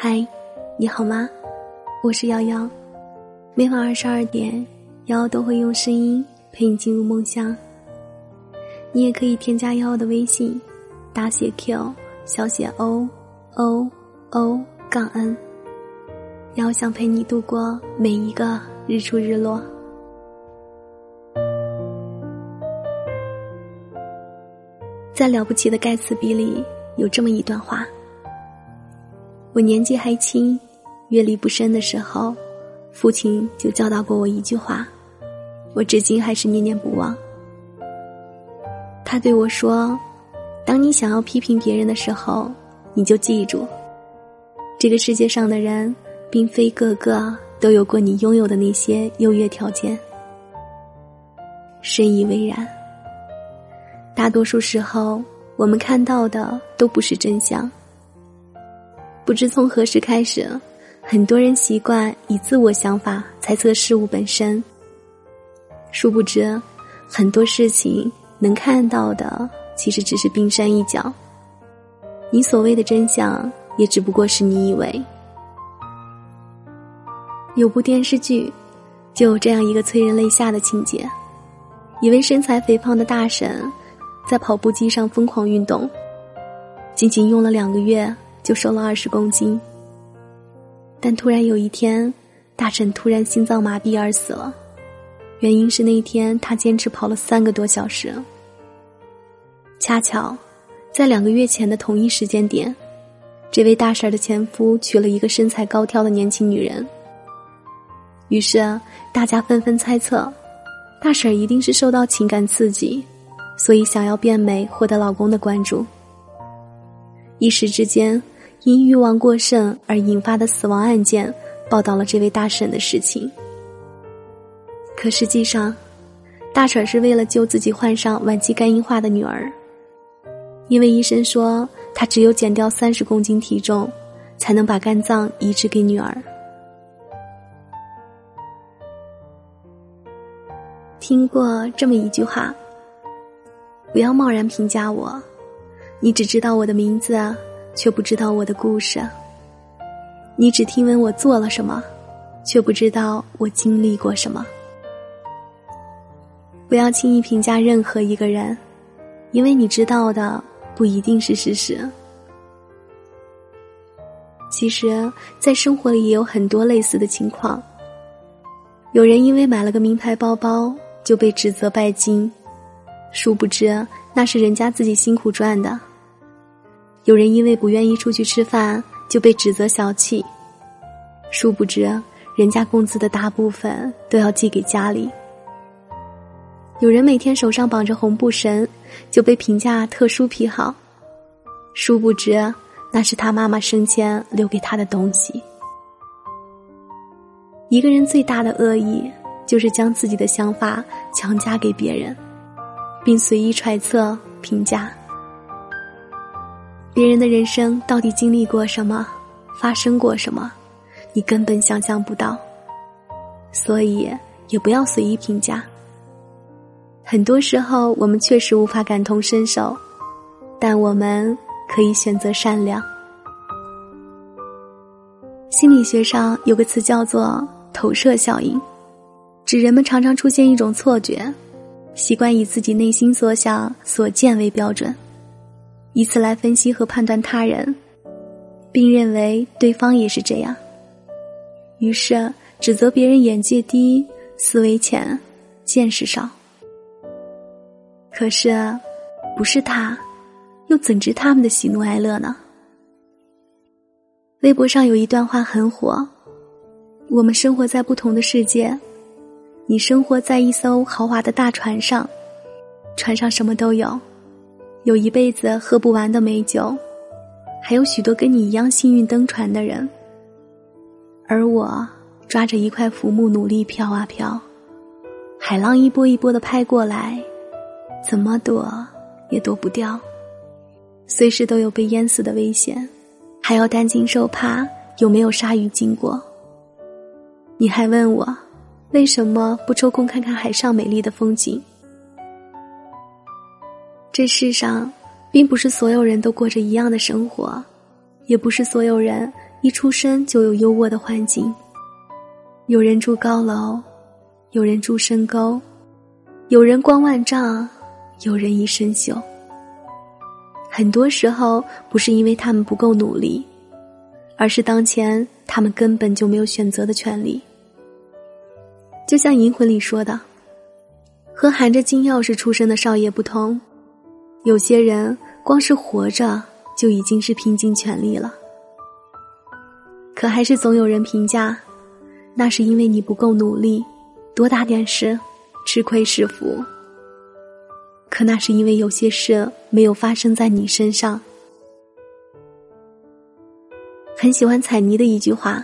嗨，你好吗？我是瑶瑶，每晚二十二点，瑶瑶都会用声音陪你进入梦乡。你也可以添加瑶瑶的微信，大写 Q 小写 O O O 杠 N。瑶想陪你度过每一个日出日落。在《了不起的盖茨比》里有这么一段话。我年纪还轻，阅历不深的时候，父亲就教导过我一句话，我至今还是念念不忘。他对我说：“当你想要批评别人的时候，你就记住，这个世界上的人，并非个个都有过你拥有的那些优越条件。”深以为然。大多数时候，我们看到的都不是真相。不知从何时开始，很多人习惯以自我想法猜测事物本身。殊不知，很多事情能看到的其实只是冰山一角。你所谓的真相，也只不过是你以为。有部电视剧，就有这样一个催人泪下的情节：一位身材肥胖的大婶，在跑步机上疯狂运动，仅仅用了两个月。就瘦了二十公斤，但突然有一天，大婶突然心脏麻痹而死了。原因是那一天她坚持跑了三个多小时。恰巧，在两个月前的同一时间点，这位大婶的前夫娶了一个身材高挑的年轻女人。于是大家纷纷猜测，大婶一定是受到情感刺激，所以想要变美，获得老公的关注。一时之间。因欲望过剩而引发的死亡案件，报道了这位大婶的事情。可实际上，大婶是为了救自己患上晚期肝硬化的女儿，因为医生说她只有减掉三十公斤体重，才能把肝脏移植给女儿。听过这么一句话：“不要贸然评价我，你只知道我的名字。”却不知道我的故事。你只听闻我做了什么，却不知道我经历过什么。不要轻易评价任何一个人，因为你知道的不一定是事实。其实，在生活里也有很多类似的情况。有人因为买了个名牌包包就被指责拜金，殊不知那是人家自己辛苦赚的。有人因为不愿意出去吃饭就被指责小气，殊不知人家工资的大部分都要寄给家里。有人每天手上绑着红布绳，就被评价特殊癖好，殊不知那是他妈妈生前留给他的东西。一个人最大的恶意，就是将自己的想法强加给别人，并随意揣测评价。别人的人生到底经历过什么，发生过什么，你根本想象不到，所以也不要随意评价。很多时候，我们确实无法感同身受，但我们可以选择善良。心理学上有个词叫做“投射效应”，指人们常常出现一种错觉，习惯以自己内心所想、所见为标准。以此来分析和判断他人，并认为对方也是这样，于是指责别人眼界低、思维浅、见识少。可是，不是他，又怎知他们的喜怒哀乐呢？微博上有一段话很火：我们生活在不同的世界，你生活在一艘豪华的大船上，船上什么都有。有一辈子喝不完的美酒，还有许多跟你一样幸运登船的人，而我抓着一块浮木努力飘啊飘，海浪一波一波的拍过来，怎么躲也躲不掉，随时都有被淹死的危险，还要担惊受怕有没有鲨鱼经过。你还问我，为什么不抽空看看海上美丽的风景？这世上，并不是所有人都过着一样的生活，也不是所有人一出生就有优渥的环境，有人住高楼，有人住深沟，有人光万丈，有人一身锈。很多时候不是因为他们不够努力，而是当前他们根本就没有选择的权利。就像《银魂》里说的，和含着金钥匙出生的少爷不同，有些人光是活着就已经是拼尽全力了。可还是总有人评价，那是因为你不够努力，多大点事，吃亏是福。可那是因为有些事没有发生在你身上。很喜欢彩妮的一句话：“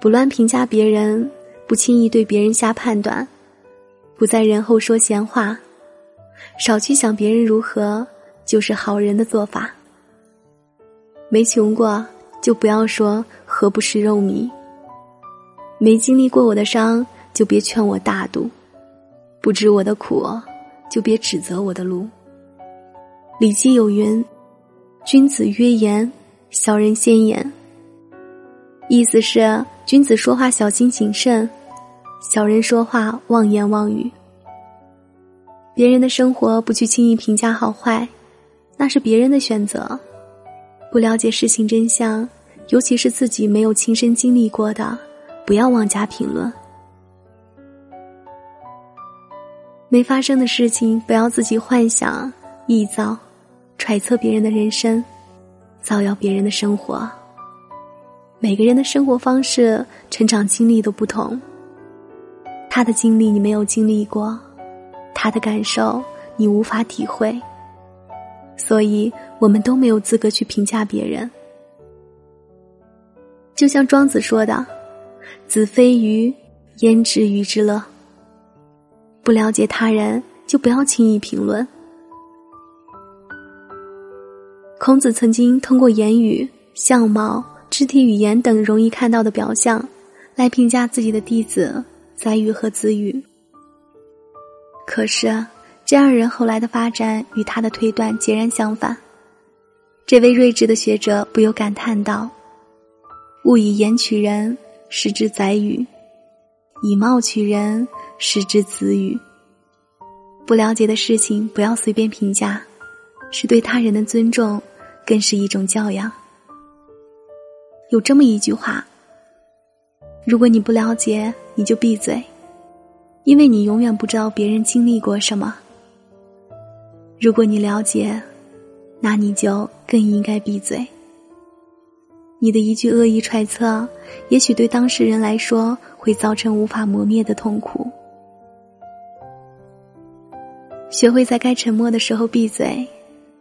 不乱评价别人，不轻易对别人下判断，不在人后说闲话，少去想别人如何，就是好人的做法。没穷过就不要说何不食肉糜，没经历过我的伤就别劝我大度，不知我的苦。”就别指责我的路。《礼记》有云：“君子约言，小人先言。”意思是君子说话小心谨慎，小人说话妄言妄语。别人的生活不去轻易评价好坏，那是别人的选择。不了解事情真相，尤其是自己没有亲身经历过的，不要妄加评论。没发生的事情，不要自己幻想、臆造、揣测别人的人生，造谣别人的生活。每个人的生活方式、成长经历都不同，他的经历你没有经历过，他的感受你无法体会，所以我们都没有资格去评价别人。就像庄子说的：“子非鱼，焉知鱼之乐？”不了解他人，就不要轻易评论。孔子曾经通过言语、相貌、肢体语言等容易看到的表象，来评价自己的弟子宰予和子羽。可是，这二人后来的发展与他的推断截然相反。这位睿智的学者不由感叹道：“勿以言取人，失之宰予；以貌取人。”失之子语。不了解的事情不要随便评价，是对他人的尊重，更是一种教养。有这么一句话：如果你不了解，你就闭嘴，因为你永远不知道别人经历过什么；如果你了解，那你就更应该闭嘴。你的一句恶意揣测，也许对当事人来说会造成无法磨灭的痛苦。学会在该沉默的时候闭嘴，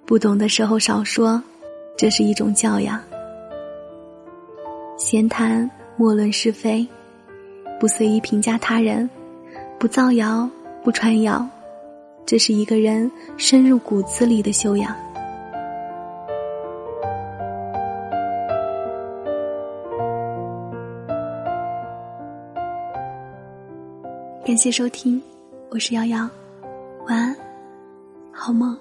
不懂的时候少说，这是一种教养。闲谈莫论是非，不随意评价他人，不造谣不传谣，这是一个人深入骨子里的修养。感谢收听，我是瑶瑶。晚安，好梦。